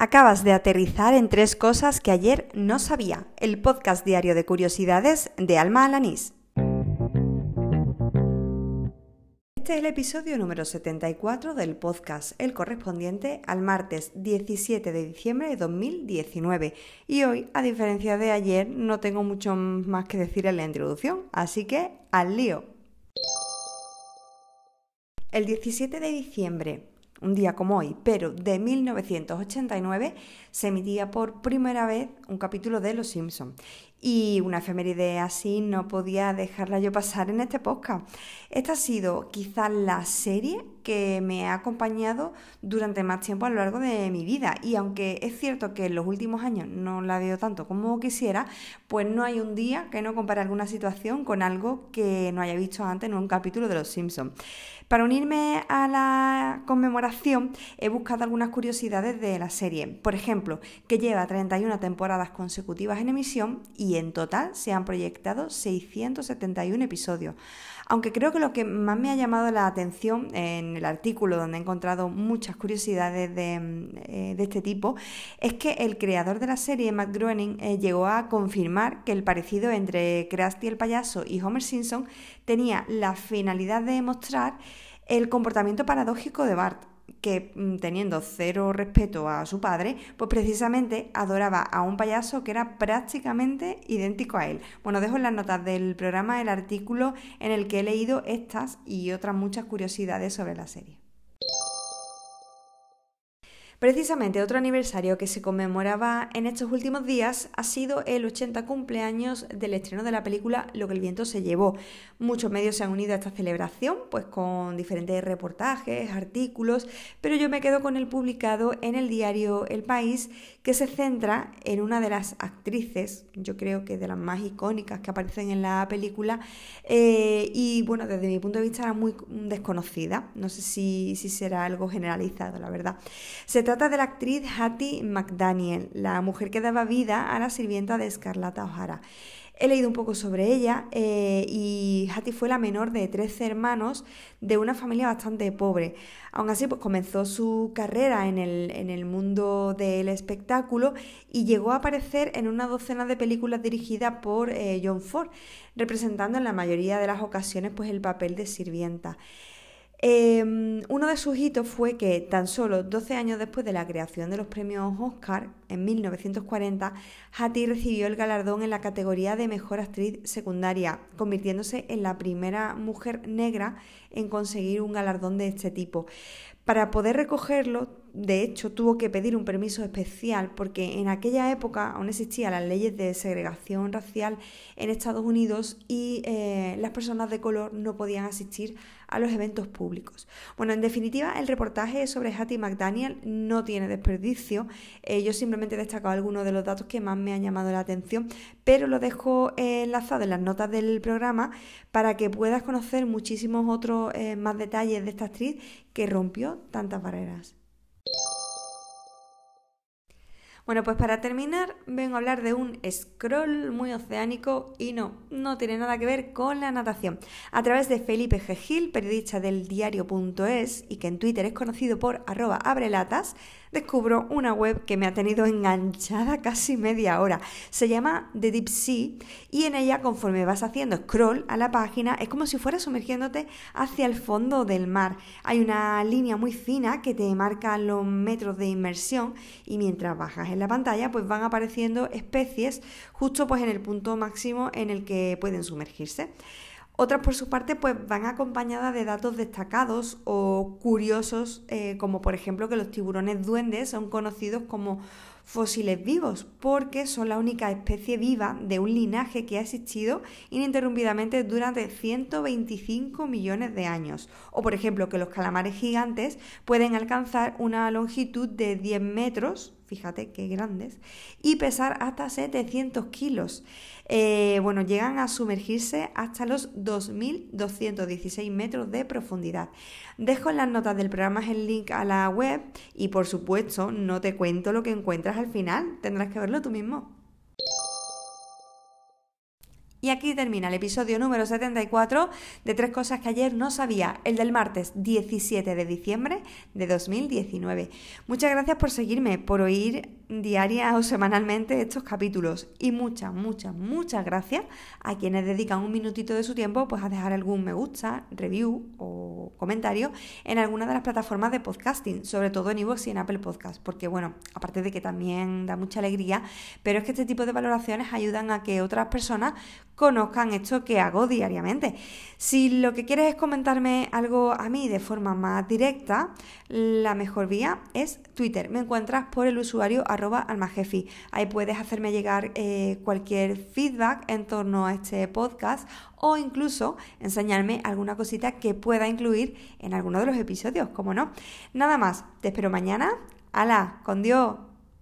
Acabas de aterrizar en tres cosas que ayer no sabía. El podcast diario de curiosidades de Alma Alanís. Este es el episodio número 74 del podcast, el correspondiente al martes 17 de diciembre de 2019. Y hoy, a diferencia de ayer, no tengo mucho más que decir en la introducción, así que al lío. El 17 de diciembre un día como hoy, pero de 1989, se emitía por primera vez un capítulo de Los Simpsons. Y una efeméride así no podía dejarla yo pasar en este podcast. Esta ha sido quizás la serie que me ha acompañado durante más tiempo a lo largo de mi vida. Y aunque es cierto que en los últimos años no la veo tanto como quisiera, pues no hay un día que no compare alguna situación con algo que no haya visto antes en un capítulo de Los Simpsons. Para unirme a la conmemoración he buscado algunas curiosidades de la serie. Por ejemplo, que lleva 31 temporadas consecutivas en emisión y en total se han proyectado 671 episodios. Aunque creo que lo que más me ha llamado la atención en el artículo donde he encontrado muchas curiosidades de, eh, este tipo es que el creador de la serie, Matt Groening, eh, llegó a confirmar que el parecido entre Krusty el payaso y Homer Simpson tenía la finalidad de mostrar el comportamiento paradójico de Bart, que mm, teniendo cero respeto a su padre, pues precisamente adoraba a un payaso que era prácticamente idéntico a él. Bueno, dejo en las notas del programa el artículo en el que he leído estas y otras muchas curiosidades sobre la serie. Precisamente otro aniversario que se conmemoraba en estos últimos días ha sido el 80 cumpleaños del estreno de la película Lo que el viento se llevó. Muchos medios se han unido a esta celebración, pues con diferentes reportajes, artículos, pero yo me quedo con el publicado en el diario El País, que se centra en una de las actrices, yo creo que de las más icónicas que aparecen en la película, eh, y bueno, desde mi punto de vista era muy desconocida, no sé si, si será algo generalizado, la verdad. Trata de la actriz Hattie McDaniel, la mujer que daba vida a la sirvienta de Scarlett O'Hara. He leído un poco sobre ella eh, y Hattie fue la menor de 13 hermanos de una familia bastante pobre. Aún así, pues comenzó su carrera en el, en el mundo del espectáculo y llegó a aparecer en una docena de películas dirigidas por eh, John Ford, representando en la mayoría de las ocasiones pues, el papel de sirvienta. Em, uno de sus hitos fue que tan solo 12 años después de la creación de los premios Oscar, en 1940, Hattie recibió el galardón en la categoría de Mejor Actriz Secundaria, convirtiéndose en la primera mujer negra en conseguir un galardón de este tipo. Para poder recogerlo, de hecho, tuvo que pedir un permiso especial porque en aquella época aún existían las leyes de segregación racial en Estados Unidos y eh, las personas de color no podían asistir a los eventos públicos. Bueno, en definitiva, el reportaje sobre Hattie McDaniel no tiene desperdicio. Eh, yo simplemente he destacado algunos de los datos que más me han llamado la atención, pero lo dejo enlazado en las notas del programa para que puedas conocer muchísimos otros eh, más detalles de esta actriz que rompió tantas barreras. Bueno, pues para terminar vengo a hablar de un scroll muy oceánico y no, no tiene nada que ver con la natación. A través de Felipe G. Gil, periodista del diario.es y que en Twitter es conocido por arroba abrelatas, descubro una web que me ha tenido enganchada casi media hora. Se llama The Deep Sea y en ella conforme vas haciendo scroll a la página es como si fueras sumergiéndote hacia el fondo del mar. Hay una línea muy fina que te marca los metros de inmersión y mientras bajas en la pantalla pues van apareciendo especies justo pues en el punto máximo en el que pueden sumergirse. Otras, por su parte, pues van acompañadas de datos destacados o curiosos, eh, como por ejemplo que los tiburones duendes son conocidos como fósiles vivos, porque son la única especie viva de un linaje que ha existido ininterrumpidamente durante 125 millones de años. O por ejemplo que los calamares gigantes pueden alcanzar una longitud de 10 metros fíjate qué grandes, y pesar hasta 700 kilos. Eh, bueno, llegan a sumergirse hasta los 2.216 metros de profundidad. Dejo en las notas del programa el link a la web y por supuesto no te cuento lo que encuentras al final, tendrás que verlo tú mismo. Y aquí termina el episodio número 74 de tres cosas que ayer no sabía, el del martes 17 de diciembre de 2019. Muchas gracias por seguirme, por oír diaria o semanalmente estos capítulos y muchas, muchas, muchas gracias a quienes dedican un minutito de su tiempo pues a dejar algún me gusta, review o comentario en alguna de las plataformas de podcasting, sobre todo en iVoox y en Apple Podcast, porque bueno, aparte de que también da mucha alegría, pero es que este tipo de valoraciones ayudan a que otras personas conozcan esto que hago diariamente. Si lo que quieres es comentarme algo a mí de forma más directa, la mejor vía es Twitter. Me encuentras por el usuario arroba almajefi. Ahí puedes hacerme llegar eh, cualquier feedback en torno a este podcast o incluso enseñarme alguna cosita que pueda incluir en alguno de los episodios, como no. Nada más, te espero mañana. ¡Hala! ¡Con Dios!